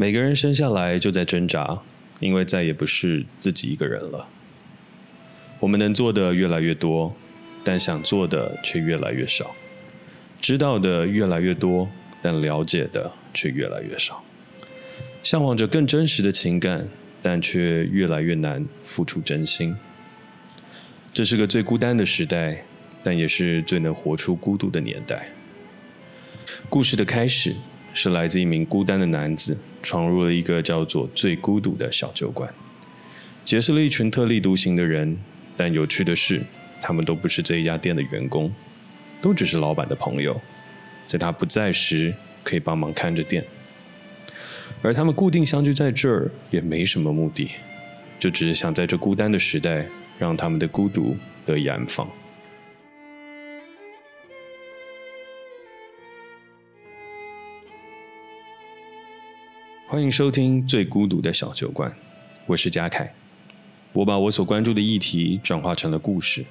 每个人生下来就在挣扎，因为再也不是自己一个人了。我们能做的越来越多，但想做的却越来越少。知道的越来越多，但了解的却越来越少。向往着更真实的情感，但却越来越难付出真心。这是个最孤单的时代，但也是最能活出孤独的年代。故事的开始是来自一名孤单的男子闯入了一个叫做“最孤独”的小酒馆，结识了一群特立独行的人。但有趣的是，他们都不是这一家店的员工。都只是老板的朋友，在他不在时可以帮忙看着店，而他们固定相聚在这儿也没什么目的，就只是想在这孤单的时代，让他们的孤独得以安放。欢迎收听《最孤独的小酒馆》，我是嘉凯，我把我所关注的议题转化成了故事。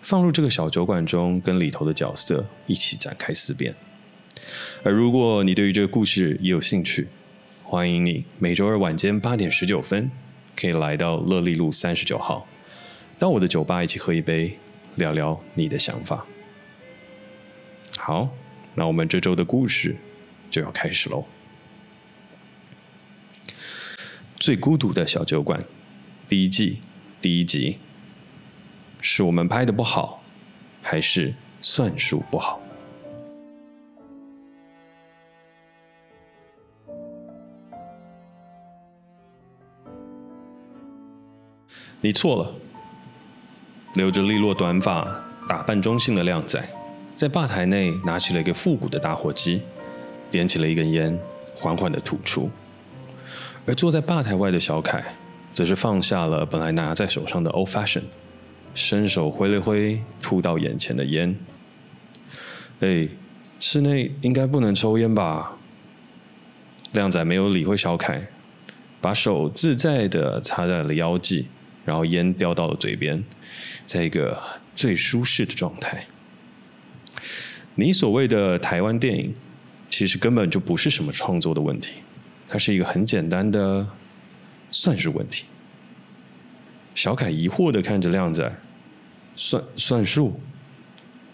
放入这个小酒馆中，跟里头的角色一起展开思辨。而如果你对于这个故事也有兴趣，欢迎你每周二晚间八点十九分，可以来到乐利路三十九号，到我的酒吧一起喝一杯，聊聊你的想法。好，那我们这周的故事就要开始喽。最孤独的小酒馆，第一季第一集。是我们拍的不好，还是算术不好？你错了。留着利落短发、打扮中性的靓仔，在吧台内拿起了一个复古的打火机，点起了一根烟，缓缓的吐出。而坐在吧台外的小凯，则是放下了本来拿在手上的 Old Fashion。伸手挥了挥吐到眼前的烟，哎，室内应该不能抽烟吧？靓仔没有理会小凯，把手自在的插在了腰际，然后烟叼到了嘴边，在一个最舒适的状态。你所谓的台湾电影，其实根本就不是什么创作的问题，它是一个很简单的算术问题。小凯疑惑的看着靓仔。算算数，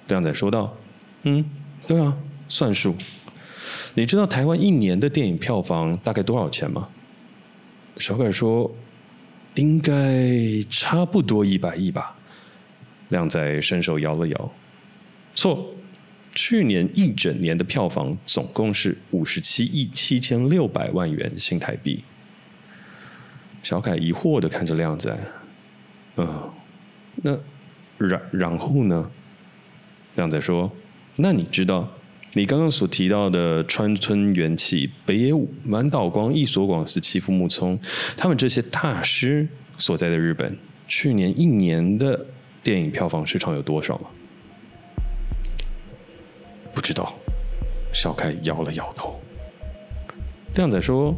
靓仔说道：“嗯，对啊，算数。你知道台湾一年的电影票房大概多少钱吗？”小凯说：“应该差不多一百亿吧。”靓仔伸手摇了摇：“错，去年一整年的票房总共是五十七亿七千六百万元新台币。”小凯疑惑的看着靓仔：“嗯，那？”然然后呢？靓仔说：“那你知道，你刚刚所提到的川村元气、北野武、满岛光、役所广司、妻夫木聪，他们这些大师所在的日本，去年一年的电影票房市场有多少吗？”不知道。小凯摇了摇头。靓仔说：“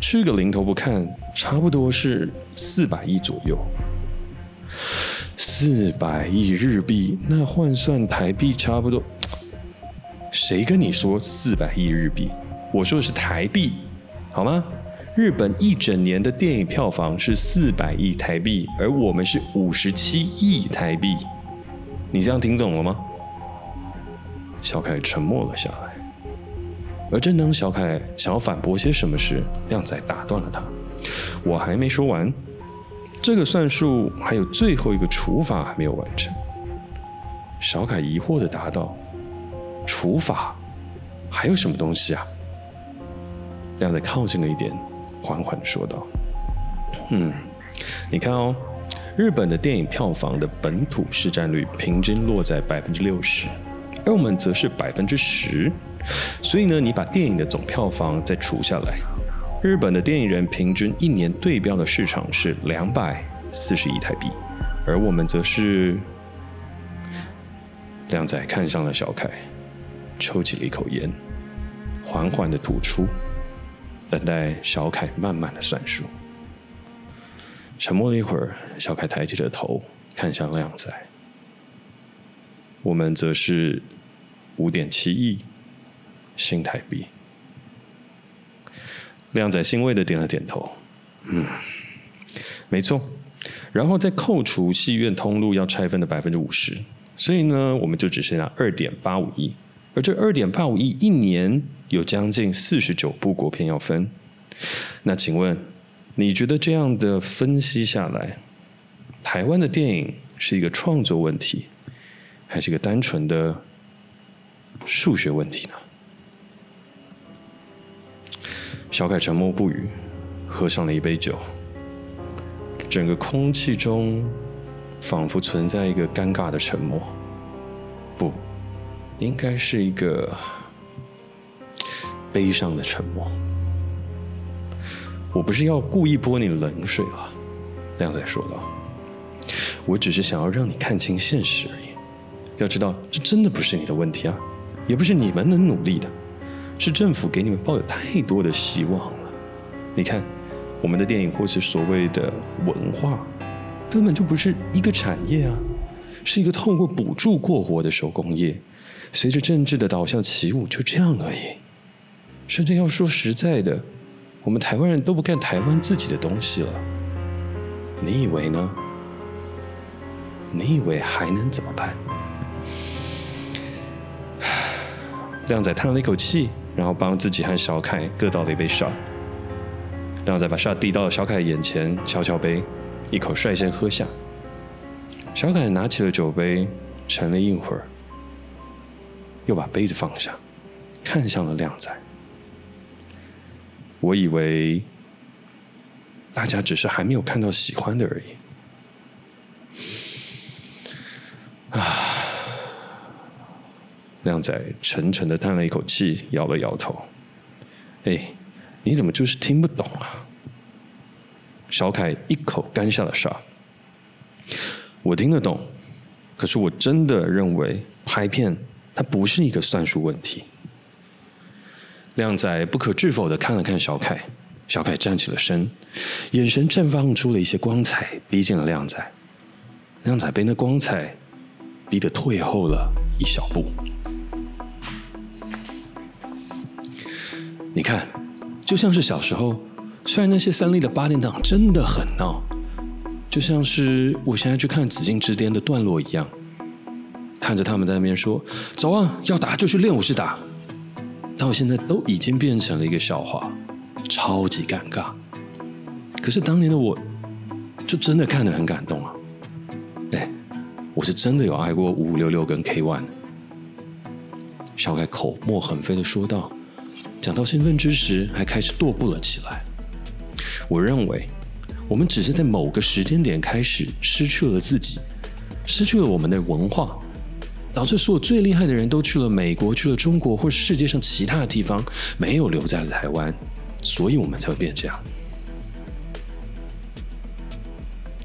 去个零头不看，差不多是四百亿左右。”四百亿日币，那换算台币差不多。谁跟你说四百亿日币？我说的是台币，好吗？日本一整年的电影票房是四百亿台币，而我们是五十七亿台币。你这样听懂了吗？小凯沉默了下来。而正当小凯想要反驳些什么时，靓仔打断了他：“我还没说完。”这个算术还有最后一个除法还没有完成。小凯疑惑地答道：“除法还有什么东西啊？”靓仔靠近了一点，缓缓说道：“嗯，你看哦，日本的电影票房的本土市占率平均落在百分之六十，而我们则是百分之十。所以呢，你把电影的总票房再除下来。”日本的电影人平均一年对标的市场是两百四十亿台币，而我们则是……靓仔看向了小凯，抽起了一口烟，缓缓的吐出，等待小凯慢慢的算数。沉默了一会儿，小凯抬起了头，看向靓仔，我们则是五点七亿新台币。亮仔欣慰的点了点头，嗯，没错。然后再扣除戏院通路要拆分的百分之五十，所以呢，我们就只剩下二点八五亿。而这二点八五亿一年有将近四十九部国片要分。那请问，你觉得这样的分析下来，台湾的电影是一个创作问题，还是一个单纯的数学问题呢？小凯沉默不语，喝上了一杯酒。整个空气中仿佛存在一个尴尬的沉默，不，应该是一个悲伤的沉默。我不是要故意泼你冷水啊，亮仔说道。我只是想要让你看清现实而已。要知道，这真的不是你的问题啊，也不是你们能努力的，是政府给你们抱有太多的希望了。你看。我们的电影或是所谓的文化，根本就不是一个产业啊，是一个透过补助过活的手工业，随着政治的导向起舞，就这样而已。甚至要说实在的，我们台湾人都不干台湾自己的东西了，你以为呢？你以为还能怎么办？亮仔叹了一口气，然后帮自己和小凯各倒了一杯 shot。亮仔把 shot 递到了小凯眼前，敲敲杯，一口率先喝下。小凯拿起了酒杯，沉了一会儿，又把杯子放下，看向了亮仔。我以为大家只是还没有看到喜欢的而已。啊！亮仔沉沉的叹了一口气，摇了摇头。哎。你怎么就是听不懂啊？小凯一口干下了沙。我听得懂，可是我真的认为拍片它不是一个算术问题。亮仔不可置否的看了看小凯，小凯站起了身，眼神绽放出了一些光彩，逼近了亮仔。亮仔被那光彩逼得退后了一小步。你看。就像是小时候，虽然那些三立的八点档真的很闹，就像是我现在去看《紫禁之巅》的段落一样，看着他们在那边说：“走啊，要打就去练武室打。”到现在都已经变成了一个笑话，超级尴尬。可是当年的我，就真的看得很感动啊！哎，我是真的有爱过五五六六跟 K One。小凯口沫横飞的说道。讲到兴奋之时，还开始踱步了起来。我认为，我们只是在某个时间点开始失去了自己，失去了我们的文化，导致所有最厉害的人都去了美国、去了中国，或是世界上其他的地方，没有留在了台湾，所以我们才会变这样。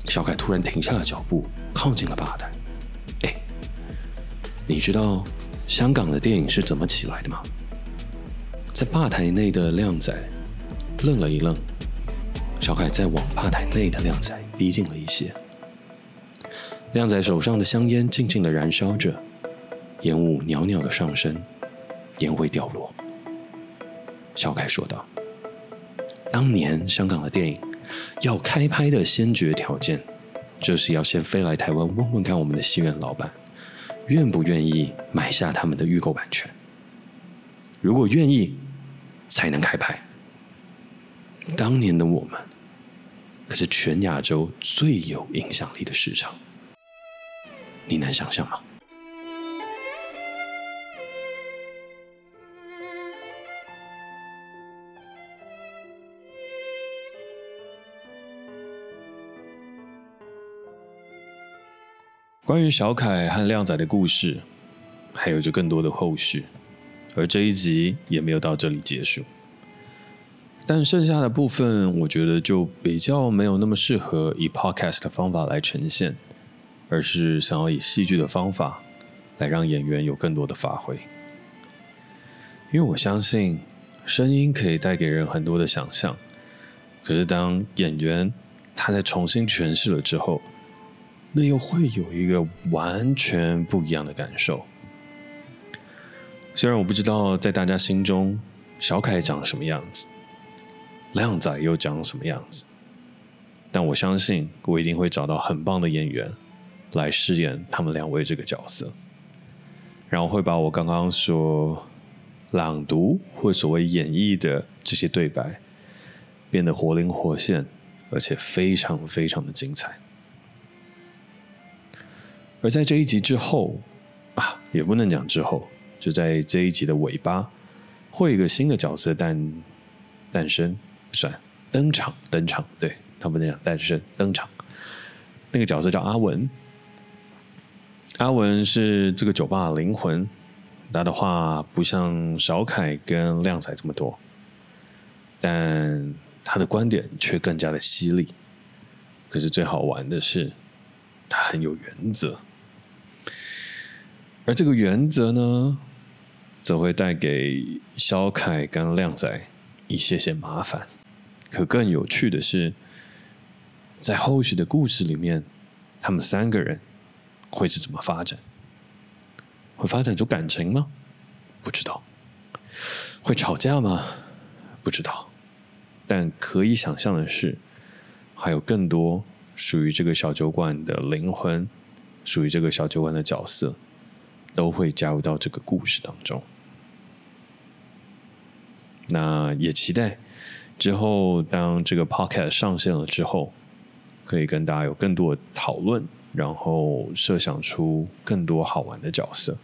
小凯突然停下了脚步，靠近了吧台。哎，你知道香港的电影是怎么起来的吗？在吧台内的靓仔愣了一愣，小凯再往吧台内的靓仔逼近了一些。靓仔手上的香烟静静的燃烧着，烟雾袅袅的上升，烟灰掉落。小凯说道：“当年香港的电影要开拍的先决条件，就是要先飞来台湾问问看我们的戏院老板，愿不愿意买下他们的预购版权。如果愿意。”才能开拍。当年的我们，可是全亚洲最有影响力的市场，你能想象吗？关于小凯和亮仔的故事，还有着更多的后续。而这一集也没有到这里结束，但剩下的部分，我觉得就比较没有那么适合以 podcast 的方法来呈现，而是想要以戏剧的方法来让演员有更多的发挥。因为我相信声音可以带给人很多的想象，可是当演员他在重新诠释了之后，那又会有一个完全不一样的感受。虽然我不知道在大家心中小凯长什么样子，靓仔又长什么样子。但我相信，我一定会找到很棒的演员来饰演他们两位这个角色，然后会把我刚刚说朗读或所谓演绎的这些对白变得活灵活现，而且非常非常的精彩。而在这一集之后啊，也不能讲之后，就在这一集的尾巴，会有一个新的角色诞诞生，算登场登场，对。他们那样诞生登场，那个角色叫阿文。阿文是这个酒吧的灵魂，他的话不像小凯跟亮仔这么多，但他的观点却更加的犀利。可是最好玩的是，他很有原则，而这个原则呢，则会带给小凯跟亮仔一些些麻烦。可更有趣的是。在后续的故事里面，他们三个人会是怎么发展？会发展出感情吗？不知道。会吵架吗？不知道。但可以想象的是，还有更多属于这个小酒馆的灵魂，属于这个小酒馆的角色，都会加入到这个故事当中。那也期待之后，当这个 podcast 上线了之后。可以跟大家有更多的讨论，然后设想出更多好玩的角色。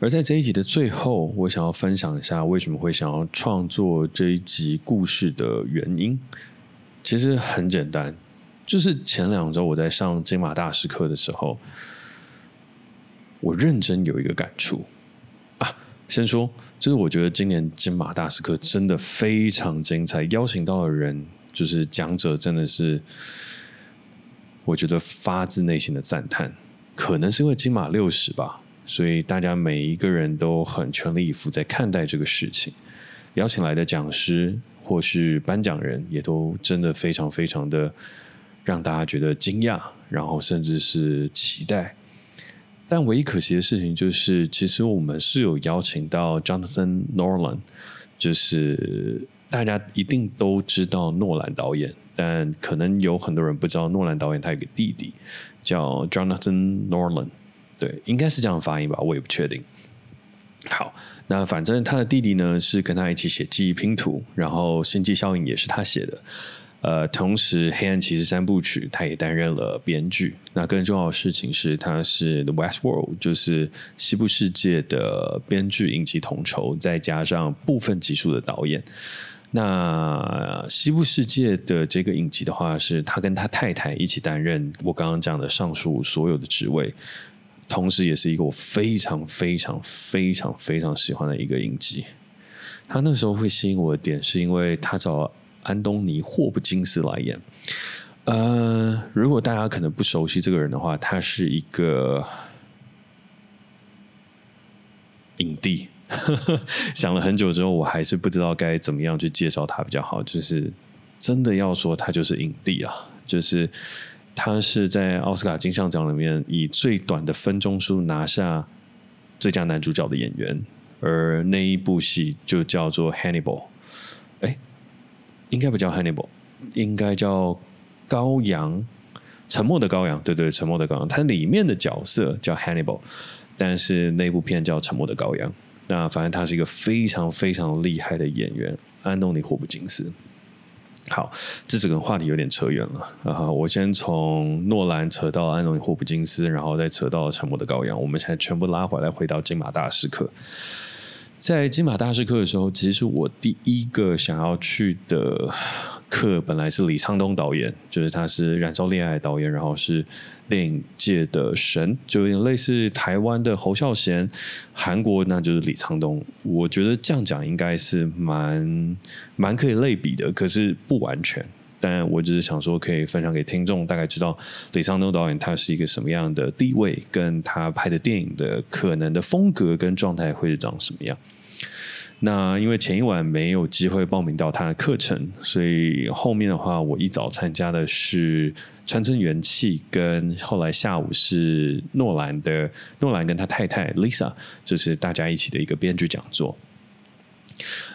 而在这一集的最后，我想要分享一下为什么会想要创作这一集故事的原因。其实很简单，就是前两周我在上金马大师课的时候，我认真有一个感触。先说，就是我觉得今年金马大师课真的非常精彩，邀请到的人。就是讲者真的是，我觉得发自内心的赞叹。可能是因为金马六十吧，所以大家每一个人都很全力以赴在看待这个事情。邀请来的讲师或是颁奖人，也都真的非常非常的让大家觉得惊讶，然后甚至是期待。但唯一可惜的事情就是，其实我们是有邀请到 Jonathan Nolan，就是。大家一定都知道诺兰导演，但可能有很多人不知道诺兰导演他有个弟弟叫 Jonathan Nolan，对，应该是这样发音吧，我也不确定。好，那反正他的弟弟呢是跟他一起写《记忆拼图》，然后《星际效应》也是他写的。呃，同时《黑暗骑士》三部曲，他也担任了编剧。那更重要的事情是，他是《The West World》就是西部世界的编剧影集统筹，再加上部分集数的导演。那西部世界的这个影集的话，是他跟他太太一起担任我刚刚讲的上述所有的职位，同时也是一个我非常非常非常非常喜欢的一个影集。他那时候会吸引我的点，是因为他找安东尼·霍普金斯来演。呃，如果大家可能不熟悉这个人的话，他是一个影帝。想了很久之后，我还是不知道该怎么样去介绍他比较好。就是真的要说，他就是影帝啊！就是他是在奥斯卡金像奖里面以最短的分钟数拿下最佳男主角的演员，而那一部戏就叫做《Hannibal》。应该不叫《Hannibal》，应该叫《羔羊》，沉默的羔羊。对对，沉默的羔羊。它里面的角色叫 Hannibal，但是那部片叫《沉默的羔羊》。那反正他是一个非常非常厉害的演员，安东尼·霍普金斯。好，这整个话题有点扯远了啊！我先从诺兰扯到安东尼·霍普金斯，然后再扯到《沉默的羔羊》，我们现在全部拉回来，回到金马大师课。在金马大师课的时候，其实我第一个想要去的。课本来是李沧东导演，就是他是《燃烧恋爱》导演，然后是电影界的神，就有点类似台湾的侯孝贤，韩国那就是李沧东。我觉得这样讲应该是蛮蛮可以类比的，可是不完全。但我只是想说，可以分享给听众，大概知道李沧东导演他是一个什么样的地位，跟他拍的电影的可能的风格跟状态会是长什么样。那因为前一晚没有机会报名到他的课程，所以后面的话，我一早参加的是传承元气，跟后来下午是诺兰的诺兰跟他太太 Lisa，就是大家一起的一个编剧讲座。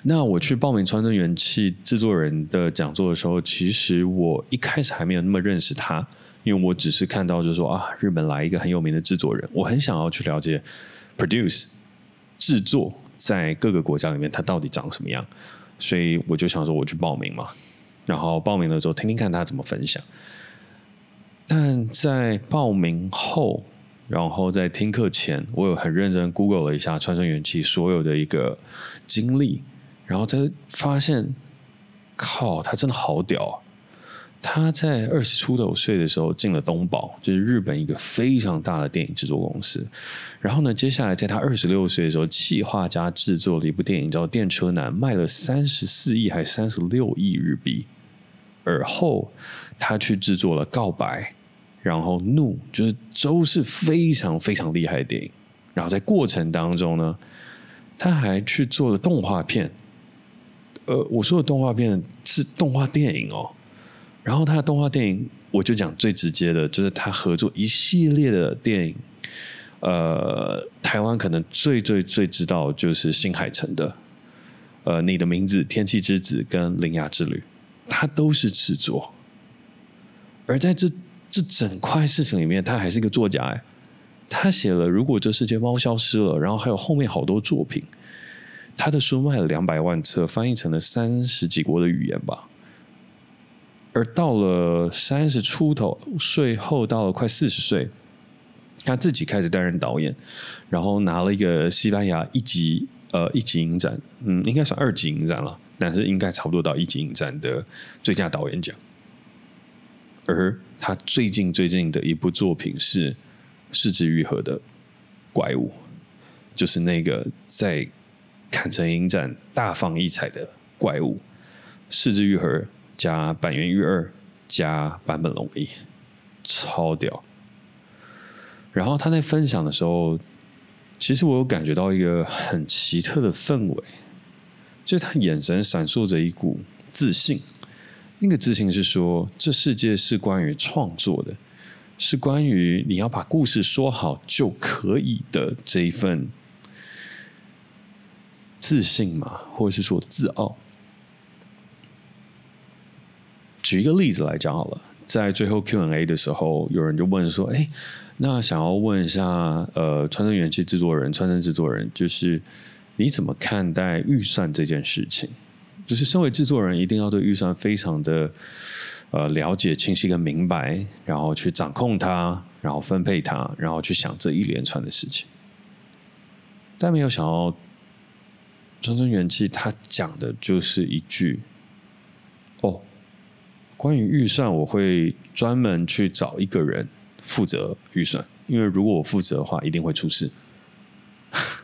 那我去报名川村元气制作人的讲座的时候，其实我一开始还没有那么认识他，因为我只是看到就是说啊，日本来一个很有名的制作人，我很想要去了解 produce 制作在各个国家里面它到底长什么样，所以我就想说我去报名嘛，然后报名了之后听听看他怎么分享。但在报名后，然后在听课前，我有很认真 Google 了一下川村元气所有的一个经历，然后才发现，靠，他真的好屌！他在二十出头岁的时候进了东宝，就是日本一个非常大的电影制作公司。然后呢，接下来在他二十六岁的时候，企划家制作了一部电影叫《电车男》，卖了三十四亿还是三十六亿日币。而后，他去制作了《告白》，然后《怒》，就是都是非常非常厉害的电影。然后在过程当中呢，他还去做了动画片。呃，我说的动画片是动画电影哦。然后他的动画电影，我就讲最直接的，就是他合作一系列的电影。呃，台湾可能最最最知道就是新海诚的，呃，你的名字、天气之子跟铃芽之旅。他都是制作，而在这这整块事情里面，他还是一个作家哎。他写了《如果这世界猫消失了》，然后还有后面好多作品。他的书卖了两百万册，翻译成了三十几国的语言吧。而到了三十出头岁后，到了快四十岁，他自己开始担任导演，然后拿了一个西班牙一级呃一级影展，嗯，应该算二级影展了。但是应该差不多到一级影展的最佳导演奖，而他最近最近的一部作品是是枝裕和的《怪物》，就是那个在坎城影展大放异彩的《怪物》，是枝裕和加坂元裕二加坂本龙一，超屌。然后他在分享的时候，其实我有感觉到一个很奇特的氛围。就是他眼神闪烁着一股自信，那个自信是说，这世界是关于创作的，是关于你要把故事说好就可以的这一份自信嘛，或者是说自傲。举一个例子来讲好了，在最后 Q&A 的时候，有人就问说：“哎，那想要问一下，呃，川村元气制作人，川村制作人就是。”你怎么看待预算这件事情？就是身为制作人，一定要对预算非常的呃了解、清晰跟明白，然后去掌控它，然后分配它，然后去想这一连串的事情。但没有想到，川村元气他讲的就是一句：“哦，关于预算，我会专门去找一个人负责预算，因为如果我负责的话，一定会出事。”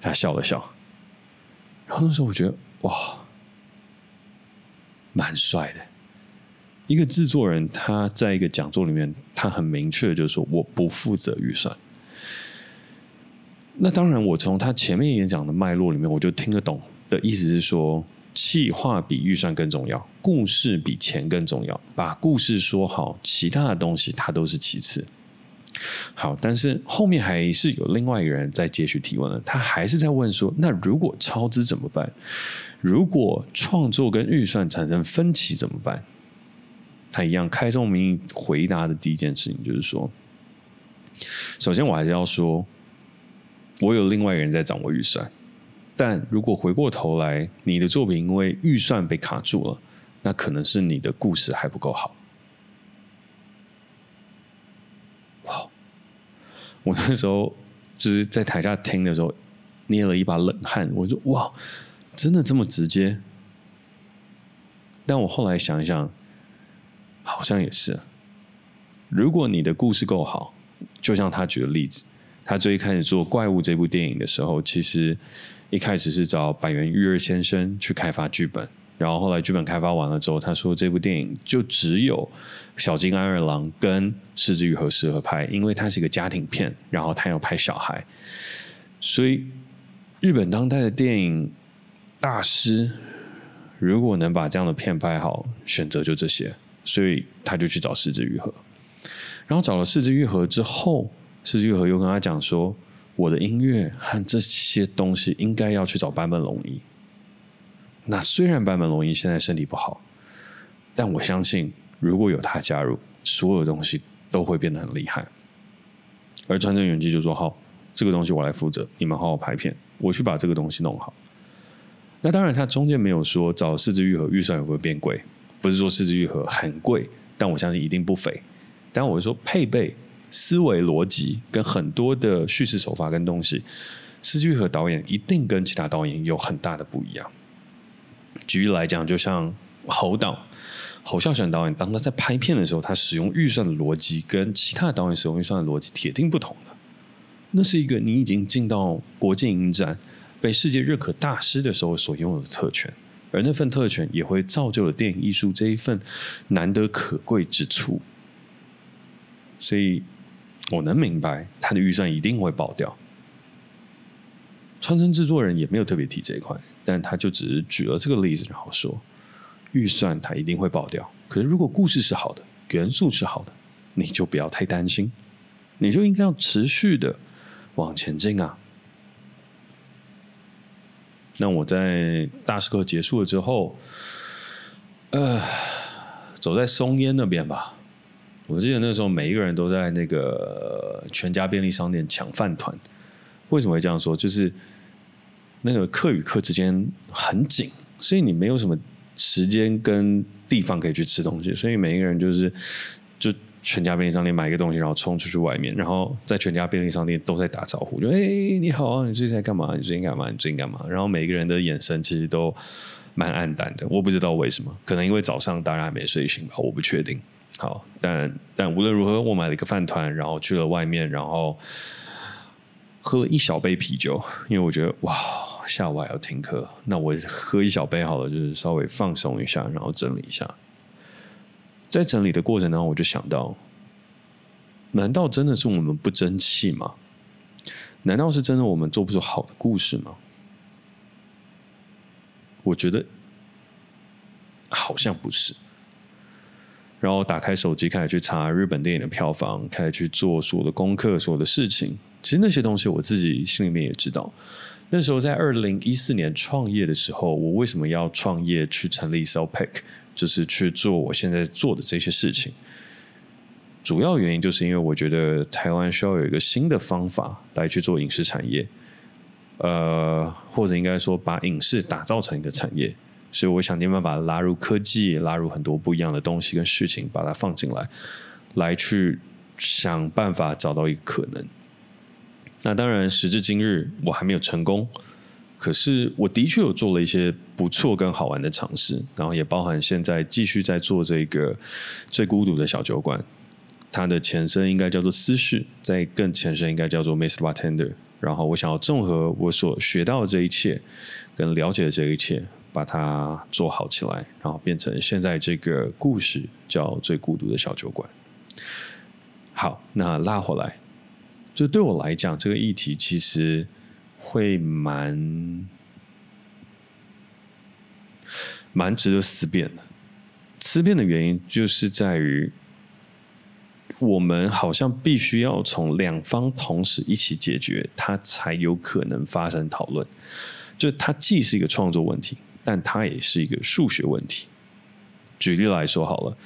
他笑了笑，然后那时候我觉得哇，蛮帅的。一个制作人，他在一个讲座里面，他很明确的就是说，我不负责预算。那当然，我从他前面演讲的脉络里面，我就听得懂的意思是说，企划比预算更重要，故事比钱更重要。把故事说好，其他的东西它都是其次。好，但是后面还是有另外一个人在继续提问了。他还是在问说：“那如果超支怎么办？如果创作跟预算产生分歧怎么办？”他一样开宗明义回答的第一件事情就是说：“首先，我还是要说，我有另外一个人在掌握预算。但如果回过头来，你的作品因为预算被卡住了，那可能是你的故事还不够好。”哇我那时候就是在台下听的时候，捏了一把冷汗。我说：“哇，真的这么直接？”但我后来想一想，好像也是。如果你的故事够好，就像他举的例子，他最一开始做《怪物》这部电影的时候，其实一开始是找百元育二先生去开发剧本。然后后来剧本开发完了之后，他说这部电影就只有小金安二郎跟是枝裕和适合拍，因为它是一个家庭片，然后他要拍小孩，所以日本当代的电影大师如果能把这样的片拍好，选择就这些，所以他就去找是枝裕和，然后找了是枝裕和之后，是枝裕和又跟他讲说，我的音乐和这些东西应该要去找坂本龙一。那虽然坂本龙一现在身体不好，但我相信如果有他加入，所有东西都会变得很厉害。而川正元基就说：“好，这个东西我来负责，你们好好拍片，我去把这个东西弄好。”那当然，他中间没有说找是枝裕和预算会不会变贵，不是说是枝裕和很贵，但我相信一定不菲。但我会说配备、思维逻辑跟很多的叙事手法跟东西，是枝裕和导演一定跟其他导演有很大的不一样。举例来讲，就像侯导侯孝贤导演，当他在拍片的时候，他使用预算的逻辑跟其他导演使用预算的逻辑铁定不同的。那是一个你已经进到国际影展。被世界认可大师的时候所拥有的特权，而那份特权也会造就了电影艺术这一份难得可贵之处。所以，我能明白他的预算一定会爆掉。川城制作人也没有特别提这一块，但他就只是举了这个例子，然后说预算他一定会爆掉。可是，如果故事是好的，元素是好的，你就不要太担心，你就应该要持续的往前进啊。那我在大师课结束了之后，呃，走在松烟那边吧。我记得那时候每一个人都在那个全家便利商店抢饭团。为什么会这样说？就是那个课与课之间很紧，所以你没有什么时间跟地方可以去吃东西，所以每一个人就是。全家便利商店买一个东西，然后冲出去外面，然后在全家便利商店都在打招呼，就哎，你好啊，你最近在干嘛？你最近干嘛？你最近干嘛？然后每个人的眼神其实都蛮黯淡的，我不知道为什么，可能因为早上大家还没睡醒吧，我不确定。好，但但无论如何，我买了一个饭团，然后去了外面，然后喝了一小杯啤酒，因为我觉得哇，下午还要听课，那我喝一小杯好了，就是稍微放松一下，然后整理一下。在整理的过程当中，我就想到：难道真的是我们不争气吗？难道是真的我们做不出好的故事吗？我觉得好像不是。然后打开手机，开始去查日本电影的票房，开始去做所有的功课，所有的事情。其实那些东西我自己心里面也知道。那时候在二零一四年创业的时候，我为什么要创业去成立 Cellpick？就是去做我现在做的这些事情，主要原因就是因为我觉得台湾需要有一个新的方法来去做影视产业，呃，或者应该说把影视打造成一个产业，所以我想尽办法拉入科技，拉入很多不一样的东西跟事情，把它放进来，来去想办法找到一个可能。那当然，时至今日我还没有成功。可是我的确有做了一些不错跟好玩的尝试，然后也包含现在继续在做这个最孤独的小酒馆，它的前身应该叫做私事，在更前身应该叫做 Miss Bartender。然后我想要综合我所学到的这一切，跟了解的这一切，把它做好起来，然后变成现在这个故事叫最孤独的小酒馆。好，那拉回来，就对我来讲，这个议题其实。会蛮蛮值得思辨的。思辨的原因就是在于，我们好像必须要从两方同时一起解决，它才有可能发生讨论。就它既是一个创作问题，但它也是一个数学问题。举例来说好了，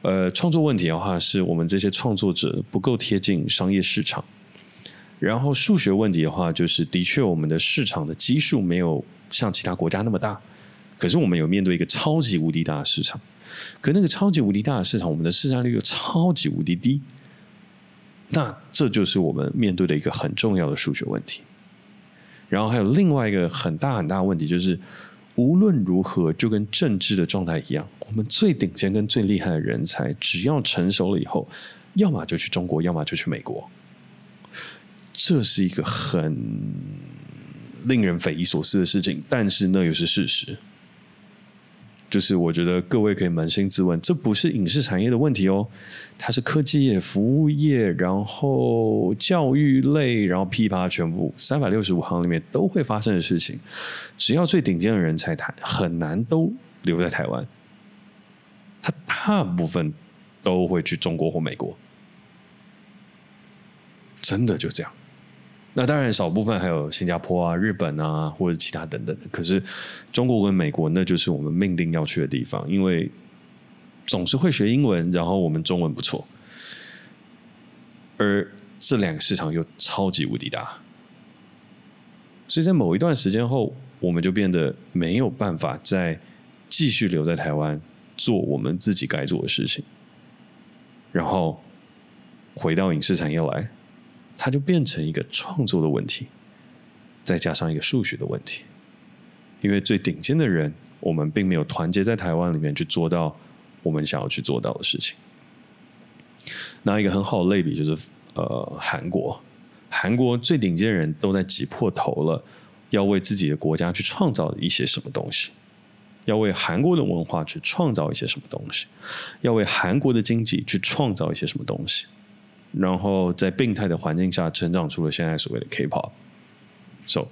呃，创作问题的话，是我们这些创作者不够贴近商业市场。然后数学问题的话，就是的确我们的市场的基数没有像其他国家那么大，可是我们有面对一个超级无敌大的市场，可那个超级无敌大的市场，我们的市占率又超级无敌低，那这就是我们面对的一个很重要的数学问题。然后还有另外一个很大很大的问题，就是无论如何，就跟政治的状态一样，我们最顶尖跟最厉害的人才，只要成熟了以后，要么就去中国，要么就去美国。这是一个很令人匪夷所思的事情，但是那又是事实。就是我觉得各位可以扪心自问，这不是影视产业的问题哦，它是科技业、服务业，然后教育类，然后噼啪全部三百六十五行里面都会发生的事情。只要最顶尖的人才，谈很难都留在台湾，他大部分都会去中国或美国，真的就这样。那当然少部分还有新加坡啊、日本啊或者其他等等。可是中国跟美国那就是我们命定要去的地方，因为总是会学英文，然后我们中文不错，而这两个市场又超级无敌大，所以在某一段时间后，我们就变得没有办法再继续留在台湾做我们自己该做的事情，然后回到影视产业来。它就变成一个创作的问题，再加上一个数学的问题。因为最顶尖的人，我们并没有团结在台湾里面去做到我们想要去做到的事情。拿一个很好的类比就是，呃，韩国，韩国最顶尖的人都在挤破头了，要为自己的国家去创造一些什么东西，要为韩国的文化去创造一些什么东西，要为韩国的经济去创造一些什么东西。然后在病态的环境下成长出了现在所谓的 K-pop，so，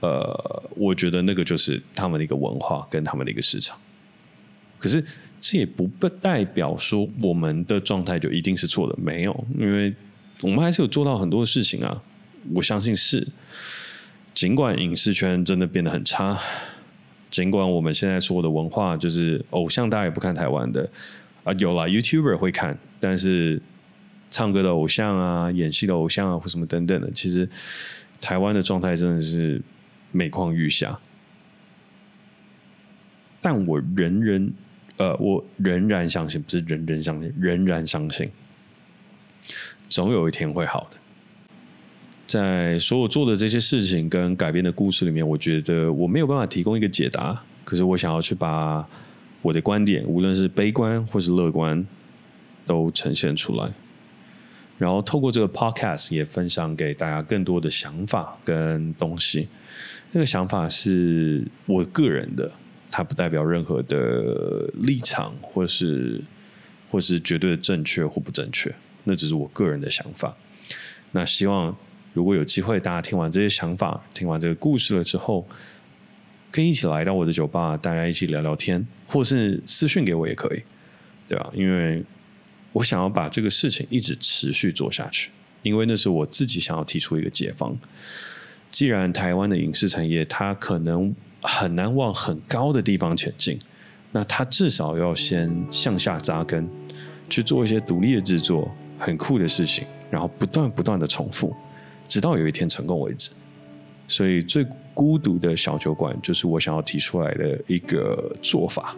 呃，我觉得那个就是他们的一个文化跟他们的一个市场。可是这也不代表说我们的状态就一定是错的，没有，因为我们还是有做到很多事情啊。我相信是，尽管影视圈真的变得很差，尽管我们现在所有的文化就是偶像，大家也不看台湾的啊，有啦 YouTuber 会看，但是。唱歌的偶像啊，演戏的偶像啊，或什么等等的，其实台湾的状态真的是每况愈下。但我仍然，呃，我仍然相信，不是人人相信，仍然相信，总有一天会好的。在所有做的这些事情跟改编的故事里面，我觉得我没有办法提供一个解答，可是我想要去把我的观点，无论是悲观或是乐观，都呈现出来。然后透过这个 podcast 也分享给大家更多的想法跟东西。那个想法是我个人的，它不代表任何的立场，或是或是绝对正确或不正确。那只是我个人的想法。那希望如果有机会，大家听完这些想法，听完这个故事了之后，可以一起来到我的酒吧，大家一起聊聊天，或是私讯给我也可以，对吧？因为。我想要把这个事情一直持续做下去，因为那是我自己想要提出一个解方。既然台湾的影视产业它可能很难往很高的地方前进，那它至少要先向下扎根，去做一些独立的制作，很酷的事情，然后不断不断的重复，直到有一天成功为止。所以最孤独的小酒馆就是我想要提出来的一个做法。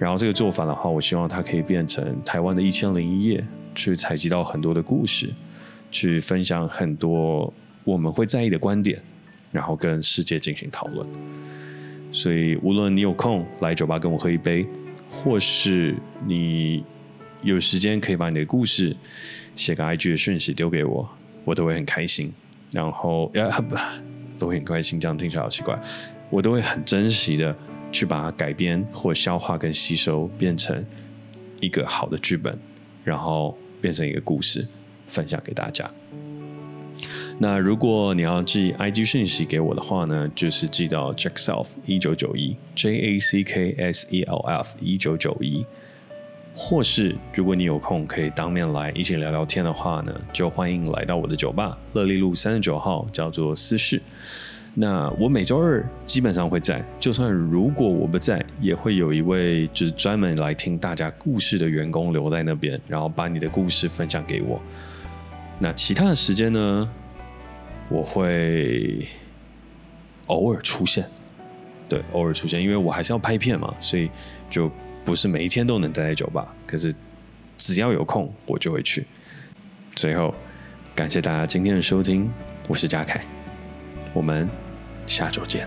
然后这个做法的话，我希望它可以变成台湾的一千零一夜，去采集到很多的故事，去分享很多我们会在意的观点，然后跟世界进行讨论。所以，无论你有空来酒吧跟我喝一杯，或是你有时间可以把你的故事写个 IG 的讯息丢给我，我都会很开心。然后，呀，不，都会很开心，这样听起来好奇怪，我都会很珍惜的。去把它改编或消化跟吸收，变成一个好的剧本，然后变成一个故事，分享给大家。那如果你要寄 IG 讯息给我的话呢，就是寄到 Jackself 一九九一 J A C K S E L F 一九九一，或是如果你有空可以当面来一起聊聊天的话呢，就欢迎来到我的酒吧乐利路三十九号，叫做私事。那我每周二基本上会在，就算如果我不在，也会有一位就是专门来听大家故事的员工留在那边，然后把你的故事分享给我。那其他的时间呢，我会偶尔出现，对，偶尔出现，因为我还是要拍片嘛，所以就不是每一天都能待在酒吧。可是只要有空，我就会去。最后，感谢大家今天的收听，我是嘉凯。我们下周见。